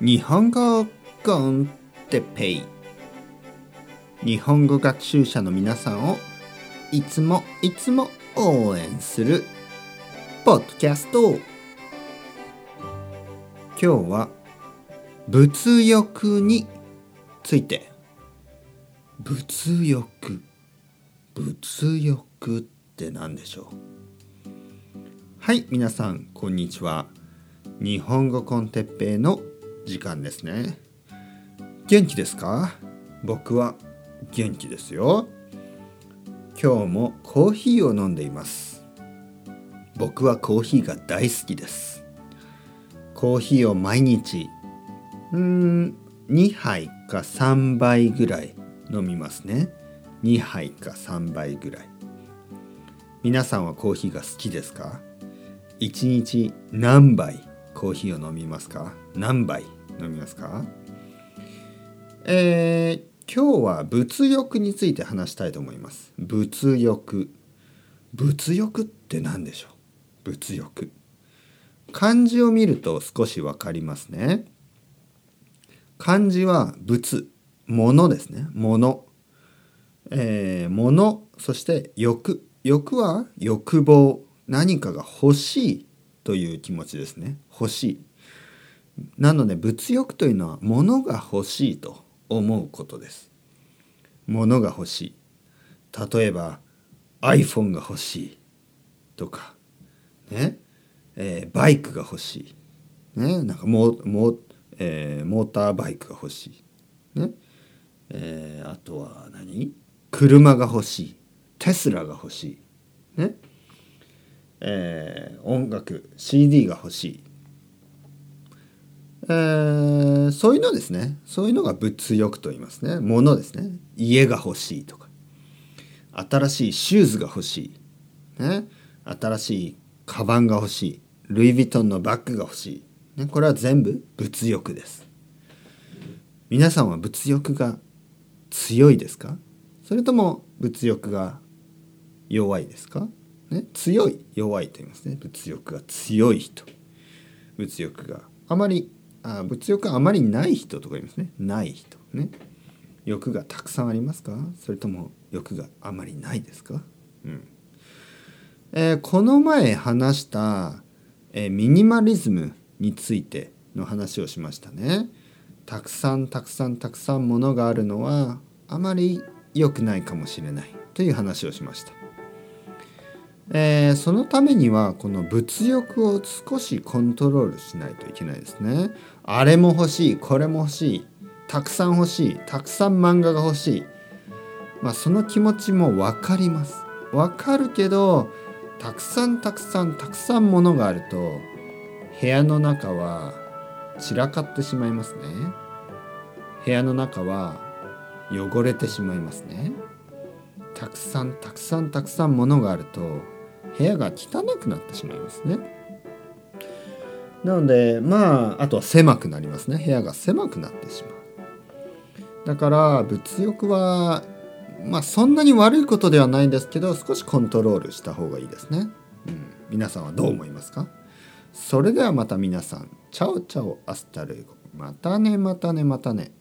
日本語コンテペイ。日本語学習者の皆さんをいつもいつも応援するポッドキャスト。今日は物欲について。物欲。物欲って何でしょう？はい皆さんこんにちは。日本語コンテッペイの時間ですね。元気ですか？僕は元気ですよ。今日もコーヒーを飲んでいます。僕はコーヒーが大好きです。コーヒーを毎日うーん2杯か3杯ぐらい飲みますね。2杯か3杯ぐらい。皆さんはコーヒーが好きですか？1日何杯コーヒーを飲みますか？何杯飲みますか？えー、今日は物欲について話したいと思います。物欲。物欲って何でしょう？物欲。漢字を見ると少しわかりますね。漢字は物。物ですね。物。えー、物。そして欲。欲は欲望。何かが欲しいという気持ちですね。欲しい。なので物欲というのは物が欲しいと思うことです。物が欲しい。例えば iPhone が欲しい。とか。ね、えー、バイクが欲しい。ね。なんかモモ,、えー、モーターバイクが欲しい。ね。えー、あとは何？車が欲しい。テスラが欲しい。ね。えー、音楽 CD が欲しい、えー、そういうのですね。そういうのが物欲と言いますね。物ですね。家が欲しいとか。新しいシューズが欲しい、ね、新しいカバンが欲しい。ルイ・ヴィトンのバッグが欲しい、ね、これは全部物欲です。皆さんは物欲が強いですか？それとも物欲が弱いですか？ね、強い弱いと言いますね。物欲が強い人。物欲があまりあ物欲があまりない人とか言いますね。ない人ね。欲がたくさんありますか？それとも欲があまりないですか、うん。えー、この前話した、えー、ミニマリズムについての話をしましたね。たくさんたくさんたくさんものがあるのはあまり良くないかもしれないという話をしました。えー、そのためにはこの物欲を少しコントロールしないといけないですね。あれも欲しいこれも欲しいたくさん欲しいたくさん漫画が欲しい、まあ、その気持ちも分かります。分かるけどたくさんたくさんたくさんものがあると部屋の中は散らかってしまいますね。部屋の中は汚れてしまいますね。たくさんたくさんたくさんものがあると部屋が汚くなってしまいますね。なのでまああとは狭くなりますね部屋が狭くなってしまう。だから物欲はまあそんなに悪いことではないんですけど少しコントロールした方がいいですね。うん、皆さんはどう思いますか？それではまた皆さん ciao ciao hasta luego またねまたねまたね。